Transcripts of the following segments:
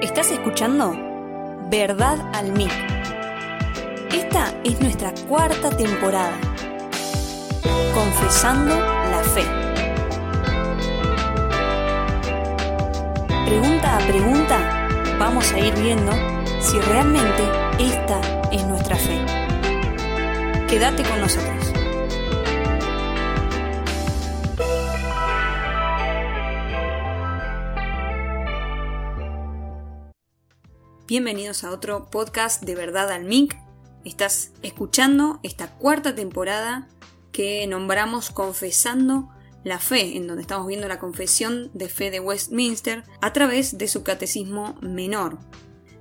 Estás escuchando Verdad al Mic. Esta es nuestra cuarta temporada. Confesando la fe. Pregunta a pregunta, vamos a ir viendo si realmente esta es nuestra fe. Quédate con nosotros. Bienvenidos a otro podcast de Verdad al MIC. Estás escuchando esta cuarta temporada que nombramos Confesando la Fe, en donde estamos viendo la confesión de fe de Westminster a través de su catecismo menor.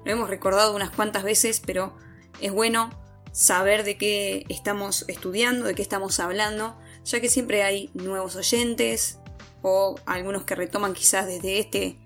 Lo hemos recordado unas cuantas veces, pero es bueno saber de qué estamos estudiando, de qué estamos hablando, ya que siempre hay nuevos oyentes o algunos que retoman quizás desde este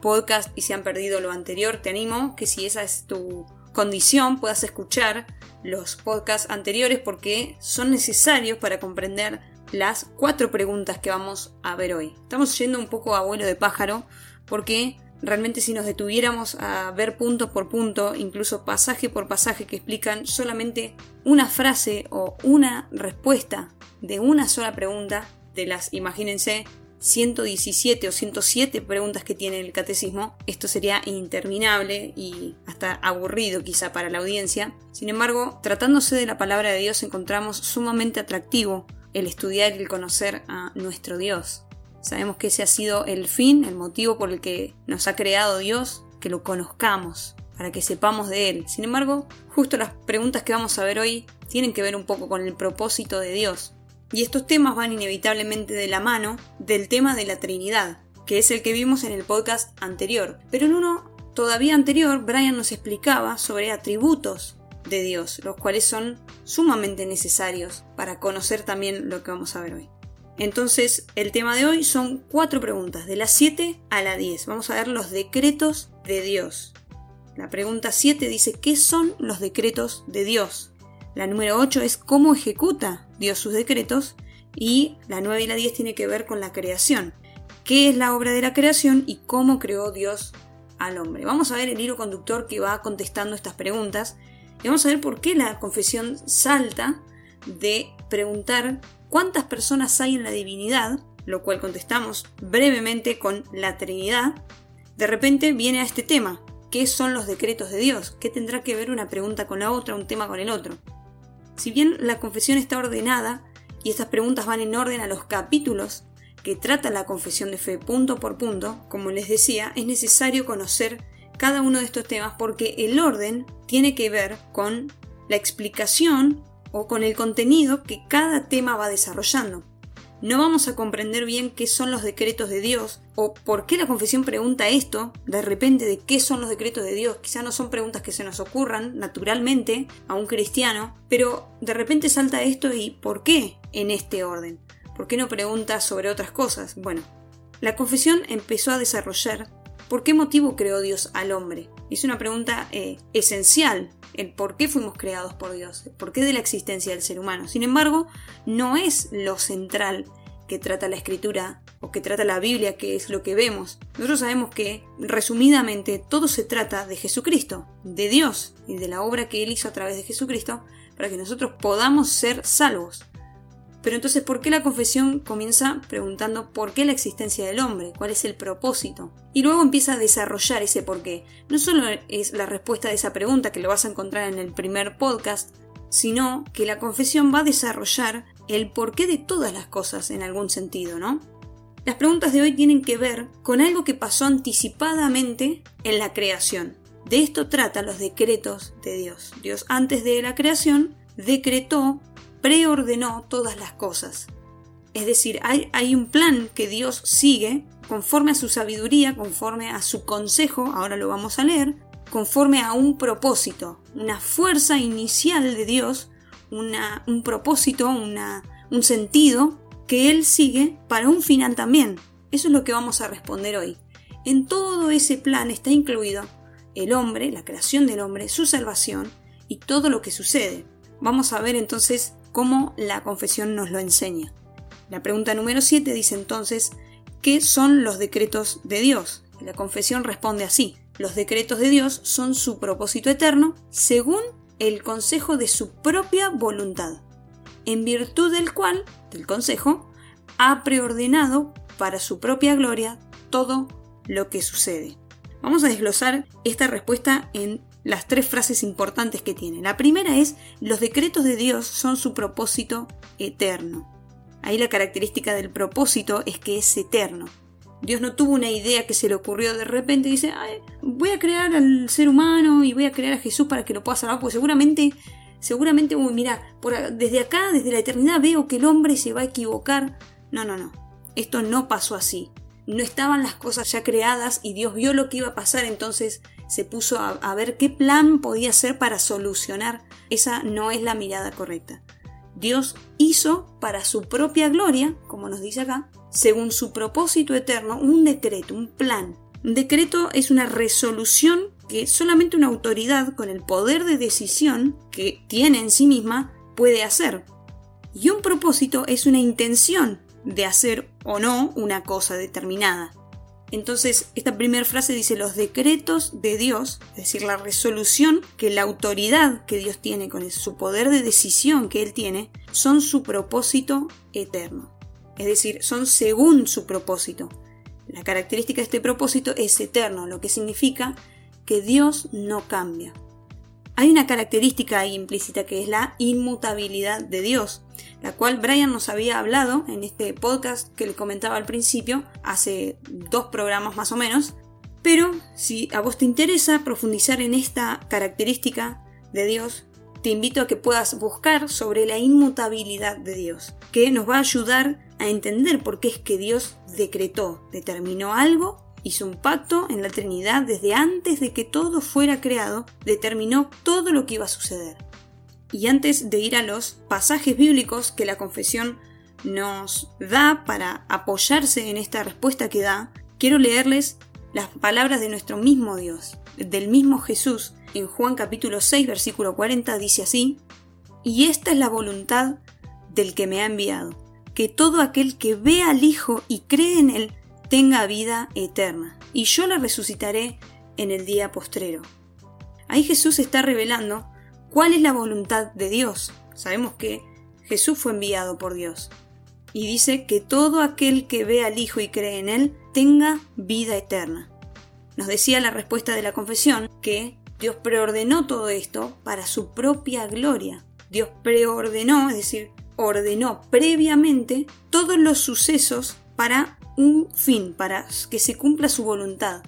podcast y se han perdido lo anterior, te animo que si esa es tu condición puedas escuchar los podcasts anteriores porque son necesarios para comprender las cuatro preguntas que vamos a ver hoy. Estamos yendo un poco a vuelo de pájaro porque realmente si nos detuviéramos a ver punto por punto, incluso pasaje por pasaje que explican solamente una frase o una respuesta de una sola pregunta, de las, imagínense, 117 o 107 preguntas que tiene el catecismo, esto sería interminable y hasta aburrido quizá para la audiencia. Sin embargo, tratándose de la palabra de Dios encontramos sumamente atractivo el estudiar y el conocer a nuestro Dios. Sabemos que ese ha sido el fin, el motivo por el que nos ha creado Dios, que lo conozcamos, para que sepamos de Él. Sin embargo, justo las preguntas que vamos a ver hoy tienen que ver un poco con el propósito de Dios, y estos temas van inevitablemente de la mano del tema de la Trinidad, que es el que vimos en el podcast anterior. Pero en uno todavía anterior, Brian nos explicaba sobre atributos de Dios, los cuales son sumamente necesarios para conocer también lo que vamos a ver hoy. Entonces, el tema de hoy son cuatro preguntas, de la 7 a la 10. Vamos a ver los decretos de Dios. La pregunta 7 dice, ¿qué son los decretos de Dios? La número 8 es cómo ejecuta Dios sus decretos. Y la 9 y la 10 tiene que ver con la creación. ¿Qué es la obra de la creación y cómo creó Dios al hombre? Vamos a ver el hilo conductor que va contestando estas preguntas. Y vamos a ver por qué la confesión salta de preguntar cuántas personas hay en la divinidad, lo cual contestamos brevemente con la Trinidad. De repente viene a este tema. ¿Qué son los decretos de Dios? ¿Qué tendrá que ver una pregunta con la otra, un tema con el otro? Si bien la confesión está ordenada, y estas preguntas van en orden a los capítulos que trata la confesión de fe punto por punto, como les decía, es necesario conocer cada uno de estos temas porque el orden tiene que ver con la explicación o con el contenido que cada tema va desarrollando no vamos a comprender bien qué son los decretos de Dios o por qué la confesión pregunta esto de repente de qué son los decretos de Dios. Quizá no son preguntas que se nos ocurran naturalmente a un cristiano, pero de repente salta esto y ¿por qué en este orden? ¿Por qué no pregunta sobre otras cosas? Bueno, la confesión empezó a desarrollar ¿Por qué motivo creó Dios al hombre? Es una pregunta eh, esencial, el por qué fuimos creados por Dios, el por qué de la existencia del ser humano. Sin embargo, no es lo central que trata la escritura o que trata la Biblia, que es lo que vemos. Nosotros sabemos que, resumidamente, todo se trata de Jesucristo, de Dios y de la obra que Él hizo a través de Jesucristo para que nosotros podamos ser salvos. Pero entonces, ¿por qué la confesión comienza preguntando por qué la existencia del hombre? ¿Cuál es el propósito? Y luego empieza a desarrollar ese por qué. No solo es la respuesta de esa pregunta que lo vas a encontrar en el primer podcast, sino que la confesión va a desarrollar el porqué de todas las cosas en algún sentido, ¿no? Las preguntas de hoy tienen que ver con algo que pasó anticipadamente en la creación. De esto tratan los decretos de Dios. Dios antes de la creación decretó preordenó todas las cosas. Es decir, hay, hay, un plan que Dios sigue conforme a su sabiduría, conforme a su consejo, ahora lo vamos a leer, conforme a un propósito, una fuerza inicial de Dios, una, un propósito, una, un sentido que Él sigue para un final también. Eso es lo que vamos a responder hoy. En todo ese plan está incluido el hombre, la creación del hombre, su salvación y todo lo que sucede. Vamos a ver entonces como la confesión nos lo enseña. La pregunta número 7 dice entonces, ¿qué son los decretos de Dios? la confesión responde así, los decretos de Dios son su propósito eterno según el consejo de su propia voluntad, en virtud del cual, del consejo, ha preordenado para su propia gloria todo lo que sucede. Vamos a desglosar esta respuesta en las tres frases importantes que tiene. La primera es, los decretos de Dios son su propósito eterno. Ahí la característica del propósito es que es eterno. Dios no tuvo una idea que se le ocurrió de repente y dice, voy a crear al ser humano y voy a crear a Jesús para que lo pueda salvar, porque seguramente, seguramente, uy, mira, desde acá, desde la eternidad veo que el hombre se va a equivocar. No, no, no. Esto no pasó así. No estaban las cosas ya creadas y Dios vio lo que iba a pasar, entonces se puso a, ver qué plan podía hacer para solucionar. Esa no es la mirada correcta. Dios hizo para su propia gloria, como nos dice acá, según su propósito eterno, un decreto, un plan. Un decreto es una resolución que solamente una autoridad con el poder de decisión que tiene en sí misma puede hacer. Y un propósito es una intención de hacer o no una cosa determinada. Entonces, esta primera frase dice los decretos de Dios, es decir, la resolución que la autoridad que Dios tiene con su poder de decisión que Él tiene, son su propósito eterno. Es decir, son según su propósito. La característica de este propósito es eterno, lo que significa que Dios no cambia. Hay una característica implícita que es la inmutabilidad de Dios, la cual Brian nos había hablado en este podcast que le comentaba al principio, hace dos programas más o menos. Pero si a vos te interesa profundizar en esta característica de Dios, te invito a que puedas buscar sobre la inmutabilidad de Dios, que nos va a ayudar a entender por qué es que Dios decretó, determinó algo, hizo un pacto en la Trinidad desde antes de que todo fuera creado, determinó todo lo que iba a suceder. Y antes de ir a los pasajes bíblicos que la confesión nos da para apoyarse en esta respuesta que da, quiero leerles las palabras de nuestro mismo Dios, del mismo Jesús, en Juan capítulo 6 versículo 40 dice así, y esta es la voluntad del que me ha enviado, que todo aquel que ve al Hijo y cree en él tenga vida eterna, y yo la resucitaré en el día postrero. Ahí Jesús está revelando cuál es la voluntad de Dios. Sabemos que Jesús fue enviado por Dios. Y dice que todo aquel que ve al Hijo y cree en Él tenga vida eterna. Nos decía la respuesta de la confesión que Dios preordenó todo esto para su propia gloria. Dios preordenó, es decir, ordenó previamente todos los sucesos para un fin, para que se cumpla su voluntad,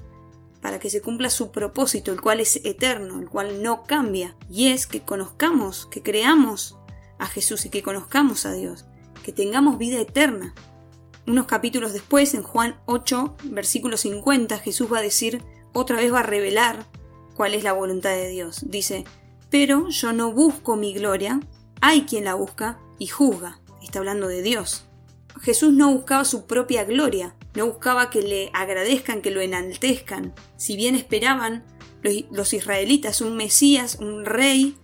para que se cumpla su propósito, el cual es eterno, el cual no cambia, y es que conozcamos, que creamos a Jesús y que conozcamos a Dios, que tengamos vida eterna. Unos capítulos después, en Juan 8, versículo 50, Jesús va a decir, otra vez va a revelar cuál es la voluntad de Dios. Dice, pero yo no busco mi gloria, hay quien la busca y juzga. Está hablando de Dios. Jesús no buscaba su propia gloria, no buscaba que le agradezcan, que lo enaltezcan. Si bien esperaban los, israelitas un Mesías, un rey,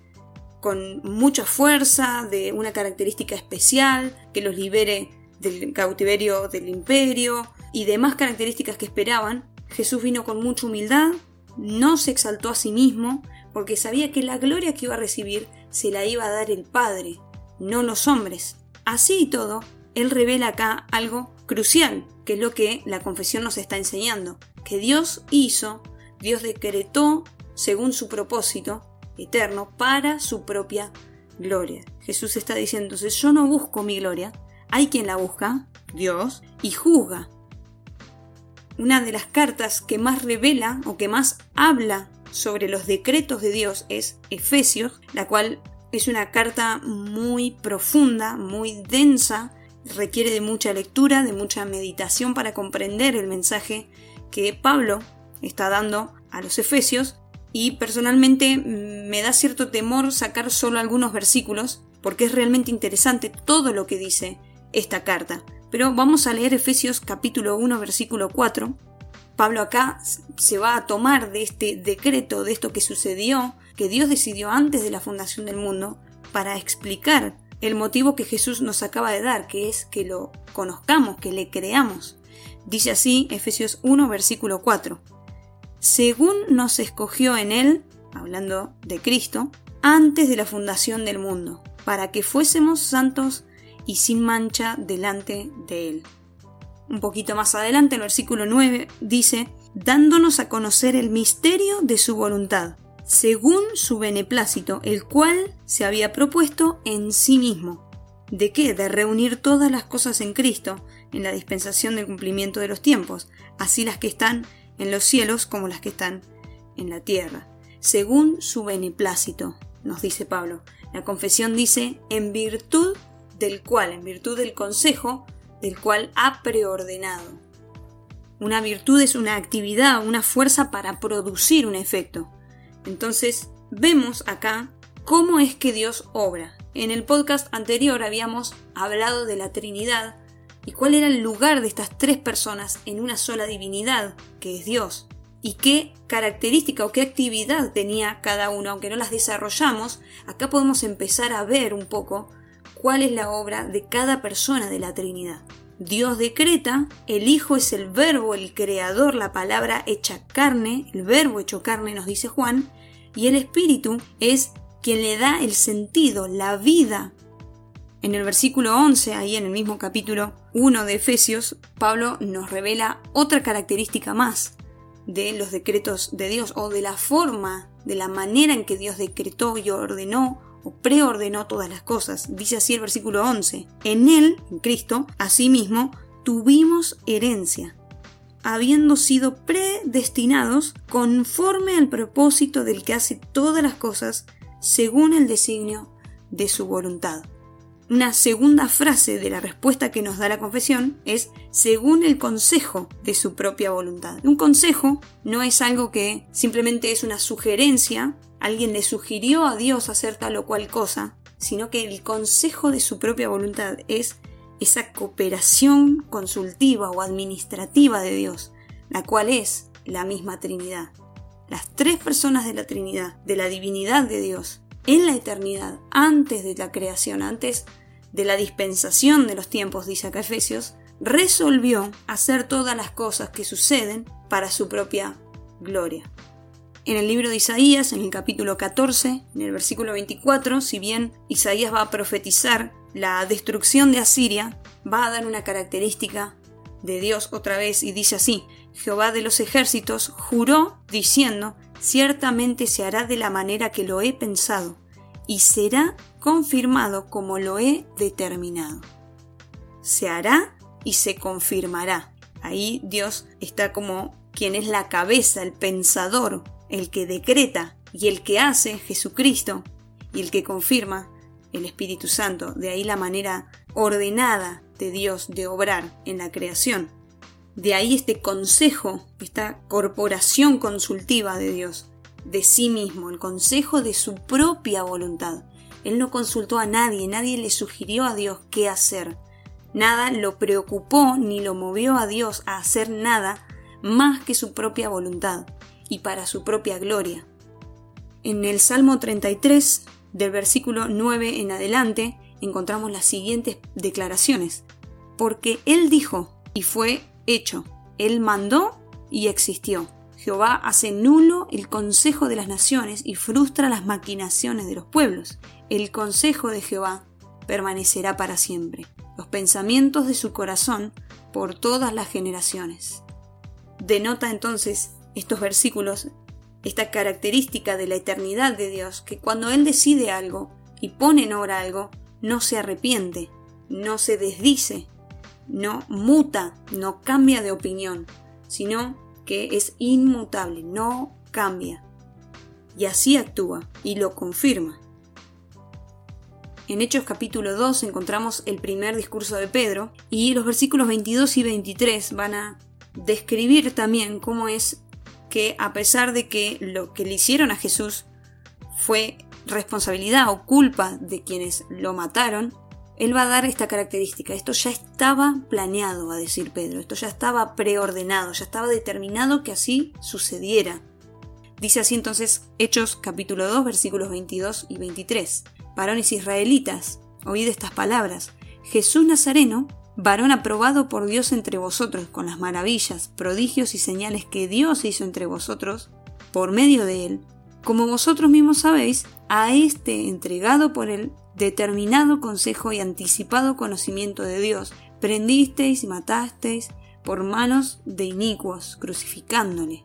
con mucha fuerza, de una característica especial, que los libere del cautiverio del imperio y demás características que esperaban, Jesús vino con mucha humildad, no se exaltó a sí mismo, porque sabía que la gloria que iba a recibir se la iba a dar el Padre, no los hombres. Así y todo, él revela acá algo crucial, que es lo que la confesión nos está enseñando, que Dios hizo, Dios decretó según su propósito eterno para su propia gloria. Jesús está diciendo, entonces yo no busco mi gloria, hay quien la busca, Dios, y juzga. Una de las cartas que más revela o que más habla sobre los decretos de Dios es Efesios, la cual es una carta muy profunda, muy densa, requiere de mucha lectura, de mucha meditación para comprender el mensaje que Pablo está dando a los Efesios y personalmente mm, me da cierto temor sacar solo algunos versículos porque es realmente interesante todo lo que dice esta carta. Pero vamos a leer Efesios capítulo 1 versículo 4. Pablo acá se va a tomar de este decreto, de esto que sucedió que Dios decidió antes de la fundación del mundo para explicar el motivo que Jesús nos acaba de dar, que es que lo conozcamos, que le creamos. Dice así Efesios 1, versículo 4. según nos escogió en Él, hablando de Cristo, antes de la fundación del mundo, para que fuésemos santos y sin mancha delante de Él. Un poquito más adelante, el versículo 9 dice, dándonos a conocer el misterio de su voluntad, según su beneplácito, el cual se había propuesto en sí mismo. ¿De qué? De reunir todas las cosas en Cristo, en la dispensación del cumplimiento de los tiempos, así las que están en los cielos como las que están en la tierra, según su beneplácito, nos dice Pablo. La confesión dice, en virtud del cual, en virtud del consejo, del cual ha preordenado. Una virtud es una actividad, una fuerza para producir un efecto. Entonces, vemos acá cómo es que Dios obra. En el podcast anterior habíamos hablado de la Trinidad y cuál era el lugar de estas tres personas en una sola divinidad, que es Dios, y qué característica o qué actividad tenía cada uno, aunque no las desarrollamos, acá podemos empezar a ver un poco cuál es la obra de cada persona de la Trinidad. Dios decreta, el Hijo es el verbo, el creador, la palabra hecha carne, el verbo hecho carne nos dice Juan, y el Espíritu es quien le da el sentido, la vida. En el versículo 11, ahí en el mismo capítulo 1 de Efesios, Pablo nos revela otra característica más de los decretos de Dios o de la forma, de la manera en que Dios decretó y ordenó preordenó todas las cosas. Dice así el versículo 11. En Él, en Cristo, asimismo, tuvimos herencia, habiendo sido predestinados conforme al propósito del que hace todas las cosas según el designio de su voluntad. Una segunda frase de la respuesta que nos da la confesión es según el consejo de su propia voluntad. Un consejo no es algo que simplemente es una sugerencia alguien le sugirió a Dios hacer tal o cual cosa, sino que el consejo de su propia voluntad es esa cooperación consultiva o administrativa de Dios, la cual es la misma Trinidad. Las tres personas de la Trinidad, de la divinidad de Dios, en la eternidad, antes de la creación, antes de la dispensación de los tiempos, dice acá Efesios, resolvió hacer todas las cosas que suceden para su propia gloria. En el libro de Isaías, en el capítulo 14, en el versículo 24, si bien Isaías va a profetizar la destrucción de Asiria, va a dar una característica de Dios otra vez y dice así, Jehová de los ejércitos juró diciendo, ciertamente se hará de la manera que lo he pensado, y será confirmado como lo he determinado. Se hará y se confirmará. Ahí Dios está como quien es la cabeza, el pensador, el que decreta y el que hace, Jesucristo, y el que confirma, el Espíritu Santo. De ahí la manera ordenada de Dios de obrar en la creación. De ahí este consejo, esta corporación consultiva de Dios, de sí mismo, el consejo de su propia voluntad. Él no consultó a nadie, nadie le sugirió a Dios qué hacer. Nada lo preocupó ni lo movió a Dios a hacer nada más que su propia voluntad y para su propia gloria. En el Salmo 33, del versículo 9 en adelante, encontramos las siguientes declaraciones. Porque Él dijo y fue hecho. Él mandó y existió. Jehová hace nulo el consejo de las naciones y frustra las maquinaciones de los pueblos. El consejo de Jehová permanecerá para siempre. Los pensamientos de su corazón por todas las generaciones. Denota entonces estos versículos esta característica de la eternidad de Dios, que cuando Él decide algo y pone en obra algo, no se arrepiente, no se desdice, no muta, no cambia de opinión, sino que es inmutable, no cambia. Y así actúa y lo confirma. En Hechos capítulo 2 encontramos el primer discurso de Pedro y los versículos 22 y 23 van a describir también cómo es que a pesar de que lo que le hicieron a Jesús fue responsabilidad o culpa de quienes lo mataron, él va a dar esta característica. Esto ya estaba planeado, va a decir Pedro. Esto ya estaba preordenado, ya estaba determinado que así sucediera. Dice así entonces Hechos capítulo 2 versículos 22 y 23. Varones israelitas, oíd estas palabras. Jesús Nazareno, varón aprobado por Dios entre vosotros, con las maravillas, prodigios y señales que Dios hizo entre vosotros, por medio de él, como vosotros mismos sabéis, a este entregado por él determinado consejo y anticipado conocimiento de Dios, prendisteis y matasteis por manos de inicuos, crucificándole.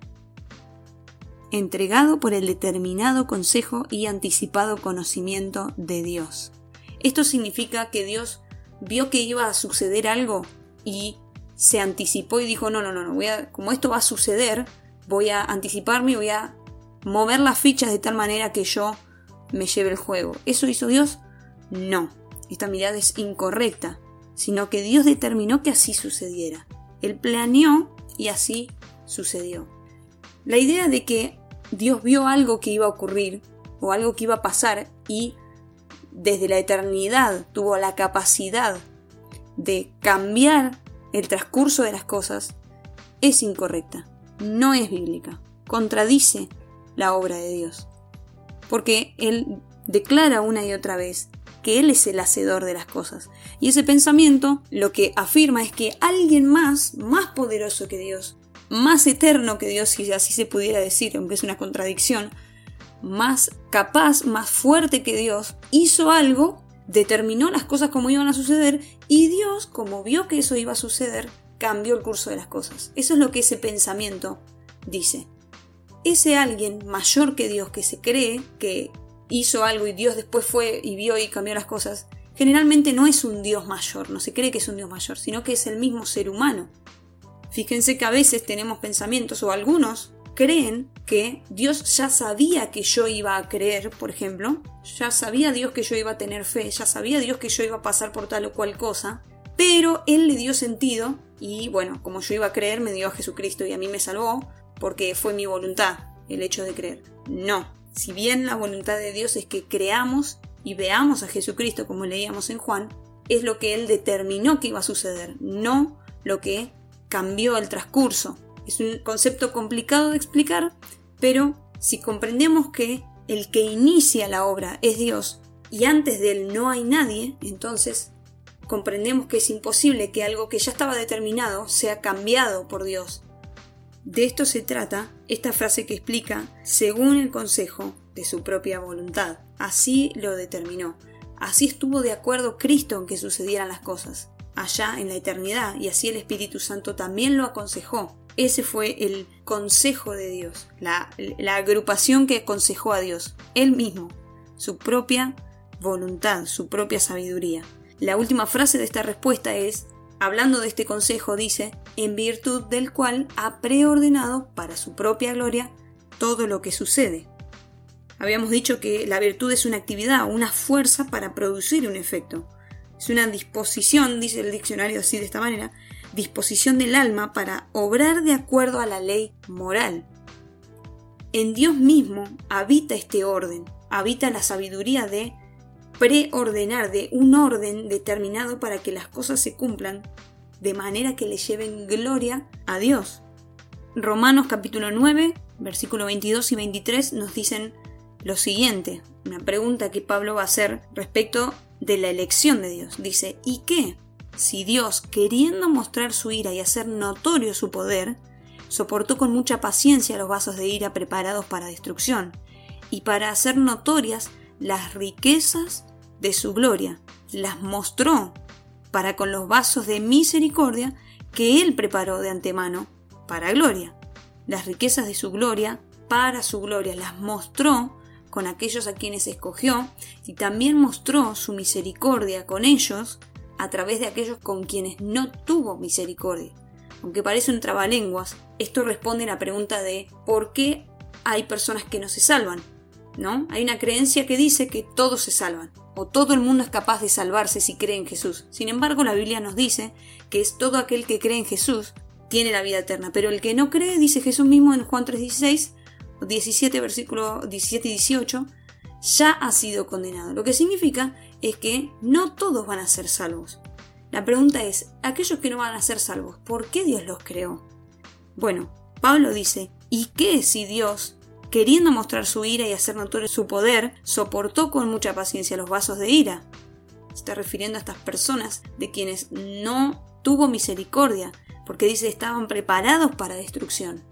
Entregado por el determinado consejo y anticipado conocimiento de Dios. Esto significa que Dios vio que iba a suceder algo y se anticipó y dijo, no, no, no, no voy a, como esto va a suceder, voy a anticiparme y voy a mover las fichas de tal manera que yo me lleve el juego. ¿Eso hizo Dios? No. Esta mirada es incorrecta, sino que Dios determinó que así sucediera. Él planeó y así sucedió. La idea de que Dios vio algo que iba a ocurrir o algo que iba a pasar y desde la eternidad tuvo la capacidad de cambiar el transcurso de las cosas es incorrecta, no es bíblica, contradice la obra de Dios. Porque Él declara una y otra vez que Él es el hacedor de las cosas. Y ese pensamiento lo que afirma es que alguien más, más poderoso que Dios, más eterno que Dios, si así se pudiera decir, aunque es una contradicción, más capaz, más fuerte que Dios, hizo algo, determinó las cosas como iban a suceder y Dios, como vio que eso iba a suceder, cambió el curso de las cosas. Eso es lo que ese pensamiento dice. Ese alguien mayor que Dios que se cree que hizo algo y Dios después fue y vio y cambió las cosas, generalmente no es un Dios mayor, no se cree que es un Dios mayor, sino que es el mismo ser humano. Fíjense que a veces tenemos pensamientos o algunos creen que Dios ya sabía que yo iba a creer, por ejemplo, ya sabía Dios que yo iba a tener fe, ya sabía Dios que yo iba a pasar por tal o cual cosa, pero Él le dio sentido y bueno, como yo iba a creer, me dio a Jesucristo y a mí me salvó porque fue mi voluntad el hecho de creer. No, si bien la voluntad de Dios es que creamos y veamos a Jesucristo como leíamos en Juan, es lo que Él determinó que iba a suceder, no lo que cambió el transcurso. Es un concepto complicado de explicar, pero si comprendemos que el que inicia la obra es Dios y antes de él no hay nadie, entonces comprendemos que es imposible que algo que ya estaba determinado sea cambiado por Dios. De esto se trata esta frase que explica según el consejo de su propia voluntad. Así lo determinó. Así estuvo de acuerdo Cristo en que sucedieran las cosas, allá en la eternidad, y así el Espíritu Santo también lo aconsejó. Ese fue el consejo de Dios, la, agrupación que aconsejó a Dios, Él mismo, su propia voluntad, su propia sabiduría. La última frase de esta respuesta es, hablando de este consejo, dice, en virtud del cual ha preordenado para su propia gloria todo lo que sucede. Habíamos dicho que la virtud es una actividad, una fuerza para producir un efecto. Es una disposición, dice el diccionario así de esta manera, disposición del alma para obrar de acuerdo a la ley moral. En Dios mismo habita este orden, habita la sabiduría de preordenar, de un orden determinado para que las cosas se cumplan de manera que le lleven gloria a Dios. Romanos capítulo 9, versículo 22 y 23 nos dicen lo siguiente, una pregunta que Pablo va a hacer respecto de la elección de Dios. Dice, ¿y qué? Si Dios, queriendo mostrar su ira y hacer notorio su poder, soportó con mucha paciencia los vasos de ira preparados para destrucción, y para hacer notorias las riquezas de su gloria, las mostró para con los vasos de misericordia que Él preparó de antemano para gloria. Las riquezas de su gloria para su gloria las mostró con aquellos a quienes escogió y también mostró su misericordia con ellos a través de aquellos con quienes no tuvo misericordia. Aunque parece un trabalenguas, esto responde a la pregunta de ¿por qué hay personas que no se salvan? ¿No? Hay una creencia que dice que todos se salvan, o todo el mundo es capaz de salvarse si cree en Jesús. Sin embargo, la Biblia nos dice que es todo aquel que cree en Jesús tiene la vida eterna, pero el que no cree, dice Jesús mismo en Juan 3:16, 17 versículo 17 y 18, ya ha sido condenado. Lo que significa es que no todos van a ser salvos. La pregunta es, aquellos que no van a ser salvos, ¿por qué Dios los creó? Bueno, Pablo dice, ¿y qué si Dios, queriendo mostrar su ira y hacer notorio su poder, soportó con mucha paciencia los vasos de ira? Se está refiriendo a estas personas de quienes no tuvo misericordia, porque dice estaban preparados para destrucción.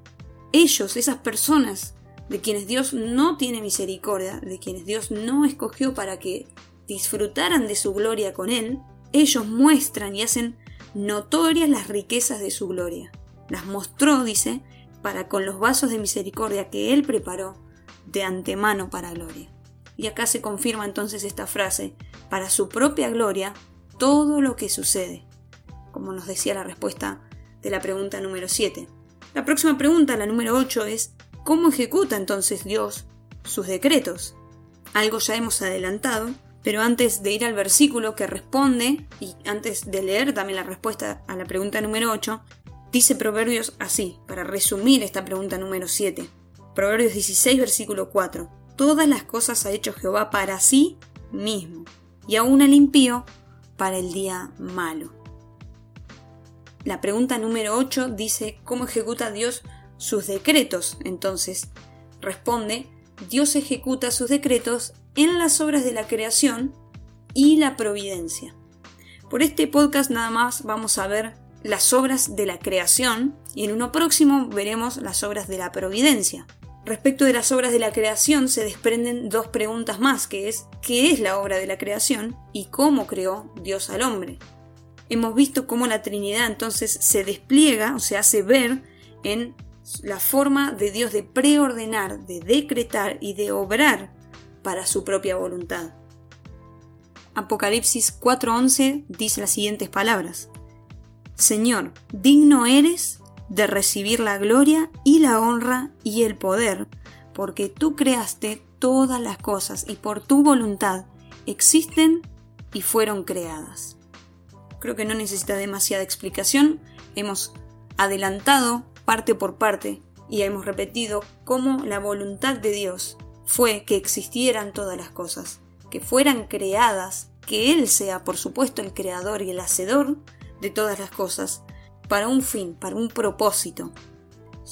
Ellos, esas personas de quienes Dios no tiene misericordia, de quienes Dios no escogió para que disfrutaran de su gloria con Él, ellos muestran y hacen notorias las riquezas de su gloria. Las mostró, dice, para con los vasos de misericordia que Él preparó de antemano para gloria. Y acá se confirma entonces esta frase, para su propia gloria, todo lo que sucede, como nos decía la respuesta de la pregunta número 7. La próxima pregunta, la número 8, es ¿cómo ejecuta entonces Dios sus decretos? Algo ya hemos adelantado, pero antes de ir al versículo que responde, y antes de leer también la respuesta a la pregunta número 8, dice Proverbios así, para resumir esta pregunta número 7. Proverbios 16, versículo 4. Todas las cosas ha hecho Jehová para sí mismo, y aún el impío para el día malo. La pregunta número 8 dice, ¿cómo ejecuta Dios sus decretos? Entonces, responde, Dios ejecuta sus decretos en las obras de la creación y la providencia. Por este podcast nada más vamos a ver las obras de la creación y en uno próximo veremos las obras de la providencia. Respecto de las obras de la creación se desprenden dos preguntas más, que es ¿qué es la obra de la creación? y cómo creó Dios al hombre. Hemos visto cómo la Trinidad entonces se despliega o se hace ver en la forma de Dios de preordenar, de decretar y de obrar para su propia voluntad. Apocalipsis 4:11 dice las siguientes palabras. Señor, digno eres de recibir la gloria y la honra y el poder, porque tú creaste todas las cosas y por tu voluntad existen y fueron creadas. Creo que no necesita demasiada explicación, hemos adelantado parte por parte y hemos repetido cómo la voluntad de Dios fue que existieran todas las cosas, que fueran creadas, que Él sea por supuesto el creador y el hacedor de todas las cosas, para un fin, para un propósito,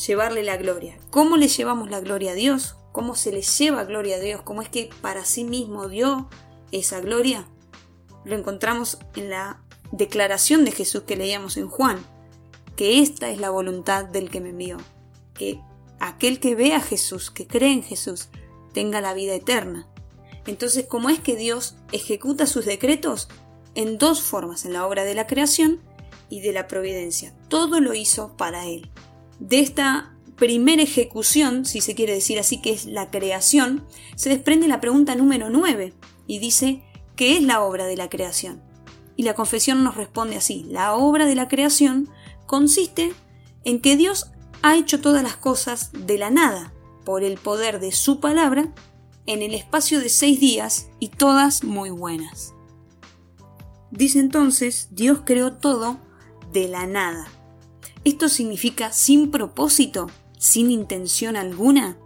llevarle la gloria. ¿Cómo le llevamos la gloria a Dios? ¿Cómo se le lleva gloria a Dios? ¿Cómo es que para sí mismo dio esa gloria? Lo encontramos en la declaración de Jesús que leíamos en Juan, que esta es la voluntad del que me envió, que aquel que ve a Jesús, que cree en Jesús, tenga la vida eterna. Entonces, ¿cómo es que Dios ejecuta sus decretos? En dos formas, en la obra de la creación y de la providencia. Todo lo hizo para Él. De esta primera ejecución, si se quiere decir así, que es la creación, se desprende la pregunta número 9 y dice, ¿qué es la obra de la creación? Y la confesión nos responde así, la obra de la creación consiste en que Dios ha hecho todas las cosas de la nada, por el poder de su palabra en el espacio de seis días y todas muy buenas. Dice entonces, Dios creó todo de la nada. ¿Esto significa sin propósito, sin intención alguna,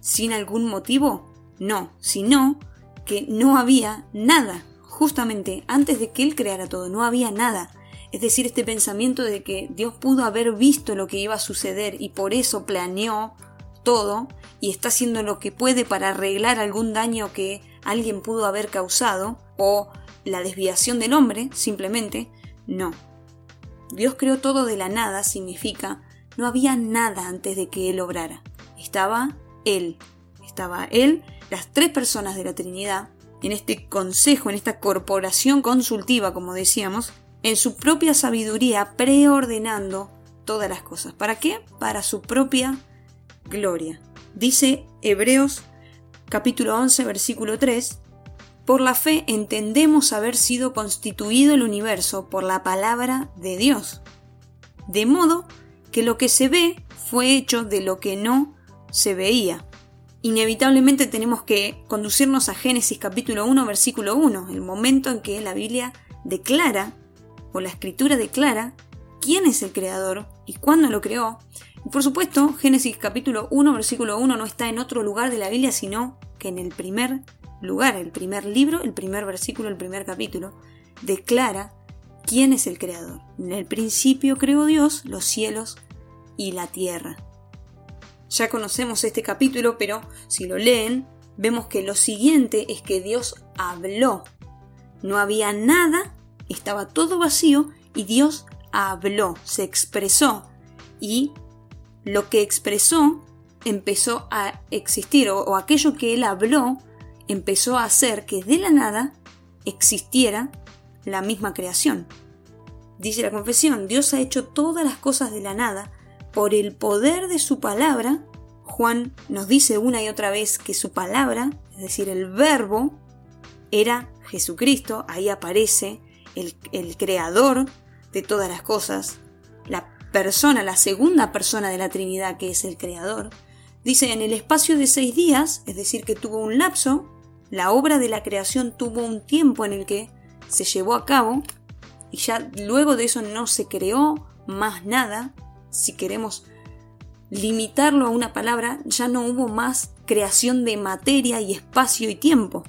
sin algún motivo? No, sino que no había nada. Justamente antes de que Él creara todo, no había nada. Es decir, este pensamiento de que Dios pudo haber visto lo que iba a suceder y por eso planeó todo y está haciendo lo que puede para arreglar algún daño que alguien pudo haber causado o la desviación del hombre, simplemente, no. Dios creó todo de la nada significa no había nada antes de que Él obrara. Estaba Él. Estaba Él, las tres personas de la Trinidad, en este consejo, en esta corporación consultiva, como decíamos, en su propia sabiduría, preordenando todas las cosas. ¿Para qué? Para su propia gloria. Dice Hebreos capítulo 11 versículo 3, por la fe entendemos haber sido constituido el universo por la palabra de Dios, de modo que lo que se ve fue hecho de lo que no se veía. Inevitablemente tenemos que conducirnos a Génesis capítulo 1 versículo 1, el momento en que la Biblia declara, o la escritura declara, quién es el creador y cuándo lo creó, por supuesto, Génesis capítulo 1, versículo 1 no está en otro lugar de la Biblia, sino que en el primer lugar, el primer libro, el primer versículo, el primer capítulo, declara quién es el creador. En el principio creó Dios los cielos y la tierra. Ya conocemos este capítulo, pero si lo leen, vemos que lo siguiente es que Dios habló. No había nada, estaba todo vacío y Dios habló, se expresó y lo que expresó empezó a existir o, aquello que él habló empezó a hacer que de la nada existiera la misma creación. Dice la confesión, Dios ha hecho todas las cosas de la nada por el poder de su palabra. Juan nos dice una y otra vez que su palabra, es decir, el verbo, era Jesucristo, ahí aparece el, el creador de todas las cosas, persona, la segunda persona de la Trinidad que es el creador. Dice, en el espacio de seis días, es decir, que tuvo un lapso, la obra de la creación tuvo un tiempo en el que se llevó a cabo y ya luego de eso no se creó más nada. Si queremos limitarlo a una palabra, ya no hubo más creación de materia y espacio y tiempo.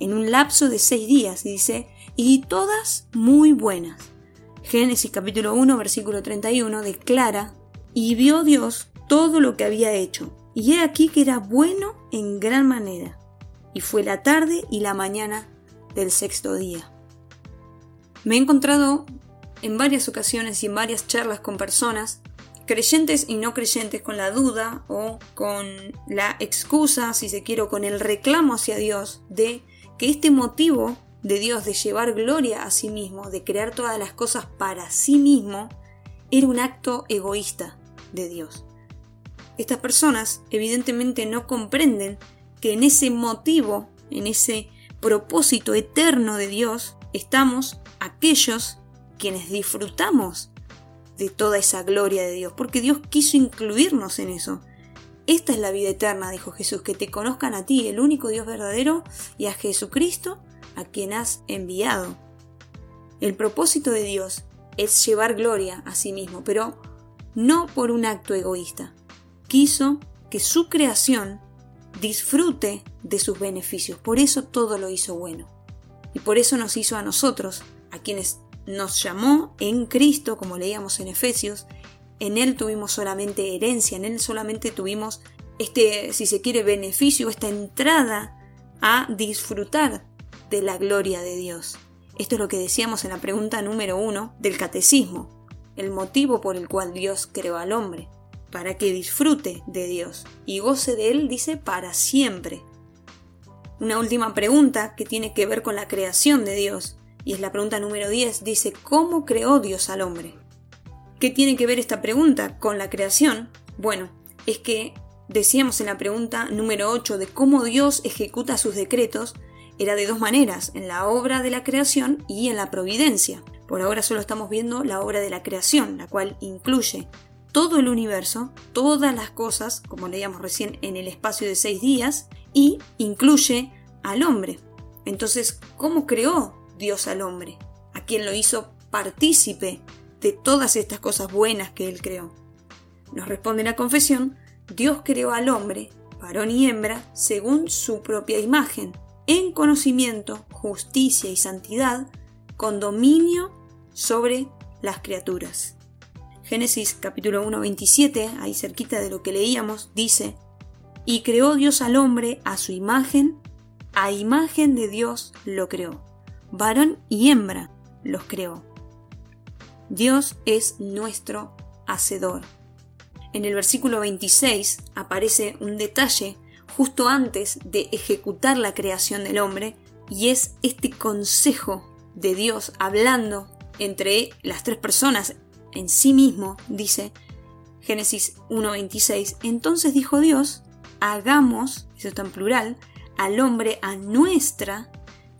En un lapso de seis días, dice, y todas muy buenas. Génesis capítulo 1, versículo 31 declara, y vio Dios todo lo que había hecho, y he aquí que era bueno en gran manera. Y fue la tarde y la mañana del sexto día. Me he encontrado en varias ocasiones y en varias charlas con personas, creyentes y no creyentes, con la duda o con la excusa, si se quiere, con el reclamo hacia Dios de que este motivo de Dios de llevar gloria a sí mismo, de crear todas las cosas para sí mismo, era un acto egoísta de Dios. Estas personas evidentemente no comprenden que en ese motivo, en ese propósito eterno de Dios, estamos aquellos quienes disfrutamos de toda esa gloria de Dios, porque Dios quiso incluirnos en eso. Esta es la vida eterna, dijo Jesús, que te conozcan a ti, el único Dios verdadero, y a Jesucristo, a quien has enviado. El propósito de Dios es llevar gloria a sí mismo, pero no por un acto egoísta quiso que su creación disfrute de sus beneficios. Por eso todo lo hizo bueno. Y por eso nos hizo a nosotros, a quienes nos llamó en Cristo, como leíamos en Efesios, en Él tuvimos solamente herencia, en Él solamente tuvimos este, si se quiere, beneficio, esta entrada a disfrutar de la gloria de Dios. Esto es lo que decíamos en la pregunta número uno del catecismo, el motivo por el cual Dios creó al hombre para que disfrute de Dios y goce de Él, dice, para siempre. Una última pregunta que tiene que ver con la creación de Dios, y es la pregunta número 10, dice, ¿cómo creó Dios al hombre? ¿Qué tiene que ver esta pregunta con la creación? Bueno, es que decíamos en la pregunta número 8 de cómo Dios ejecuta sus decretos, era de dos maneras, en la obra de la creación y en la providencia. Por ahora solo estamos viendo la obra de la creación, la cual incluye todo el universo, todas las cosas, como leíamos recién, en el espacio de seis días, y incluye al hombre. Entonces, ¿cómo creó Dios al hombre? ¿A quién lo hizo partícipe de todas estas cosas buenas que él creó? Nos responde la confesión, Dios creó al hombre, varón y hembra, según su propia imagen, en conocimiento, justicia y santidad, con dominio sobre las criaturas. Génesis capítulo 1, 27, ahí cerquita de lo que leíamos, dice, y creó Dios al hombre a su imagen, a imagen de Dios lo creó, varón y hembra los creó. Dios es nuestro hacedor. En el versículo 26 aparece un detalle justo antes de ejecutar la creación del hombre, y es este consejo de Dios hablando entre las tres personas, en sí mismo, dice Génesis 1.26, entonces dijo Dios, hagamos, eso está en plural, al hombre a nuestra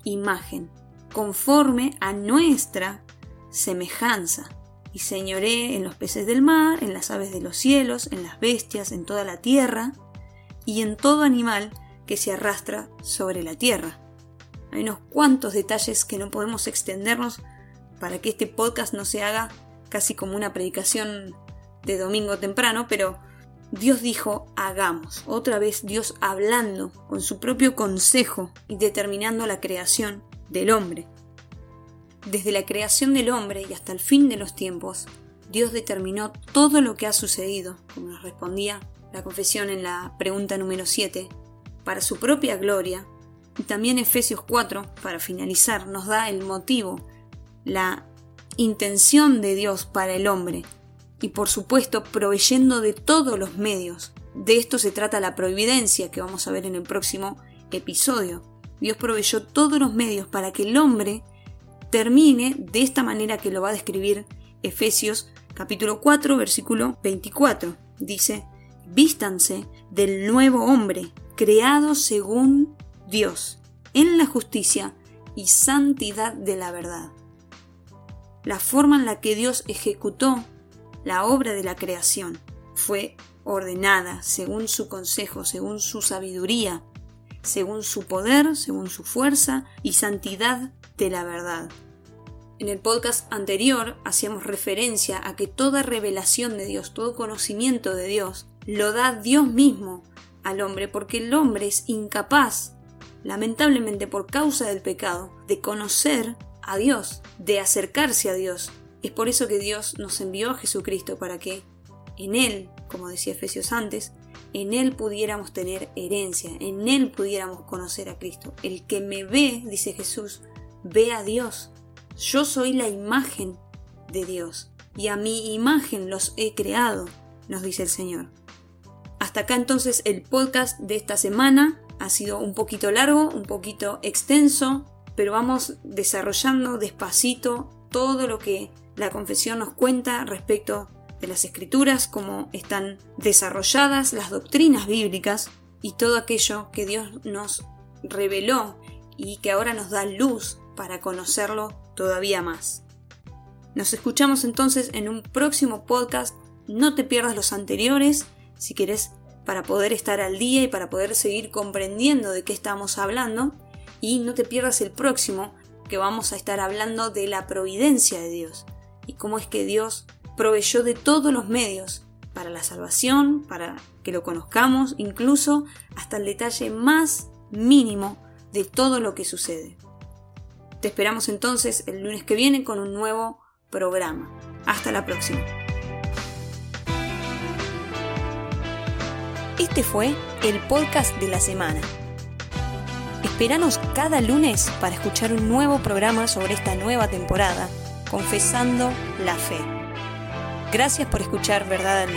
imagen, conforme a nuestra semejanza, y señoré en los peces del mar, en las aves de los cielos, en las bestias, en toda la tierra, y en todo animal que se arrastra sobre la tierra. Hay unos cuantos detalles que no podemos extendernos para que este podcast no se haga casi como una predicación de domingo temprano, pero Dios dijo, hagamos. Otra vez Dios hablando con su propio consejo y determinando la creación del hombre. Desde la creación del hombre y hasta el fin de los tiempos, Dios determinó todo lo que ha sucedido, como nos respondía la confesión en la pregunta número 7, para su propia gloria, Y también Efesios 4, para finalizar, nos da el motivo, la intención de Dios para el hombre. Y por supuesto, proveyendo de todos los medios. De esto se trata la providencia que vamos a ver en el próximo episodio. Dios proveyó todos los medios para que el hombre termine de esta manera que lo va a describir Efesios capítulo 4 versículo 24. Dice, vístanse del nuevo hombre, creado según Dios, en la justicia y santidad de la verdad. La forma en la que Dios ejecutó la obra de la creación fue ordenada según su consejo, según su sabiduría, según su poder, según su fuerza y santidad de la verdad. En el podcast anterior hacíamos referencia a que toda revelación de Dios, todo conocimiento de Dios, lo da Dios mismo al hombre porque el hombre es incapaz, lamentablemente por causa del pecado, de conocer a Dios, de acercarse a Dios. Es por eso que Dios nos envió a Jesucristo para que en Él, como decía Efesios antes, en Él pudiéramos tener herencia, en Él pudiéramos conocer a Cristo. El que me ve, dice Jesús, ve a Dios. Yo soy la imagen de Dios y a mi imagen los he creado, nos dice el Señor. Hasta acá entonces el podcast de esta semana. Ha sido un poquito largo, un poquito extenso, pero vamos desarrollando despacito todo lo que la confesión nos cuenta respecto de las escrituras, cómo están desarrolladas las doctrinas bíblicas y todo aquello que Dios nos reveló y que ahora nos da luz para conocerlo todavía más. Nos escuchamos entonces en un próximo podcast. No te pierdas los anteriores si quieres para poder estar al día y para poder seguir comprendiendo de qué estamos hablando. Y no te pierdas el próximo que vamos a estar hablando de la providencia de Dios y cómo es que Dios proveyó de todos los medios para la salvación, para que lo conozcamos, incluso hasta el detalle más mínimo de todo lo que sucede. Te esperamos entonces el lunes que viene con un nuevo programa. Hasta la próxima. Este fue el podcast de la semana. Esperanos cada lunes para escuchar un nuevo programa sobre esta nueva temporada, Confesando la Fe. Gracias por escuchar Verdad al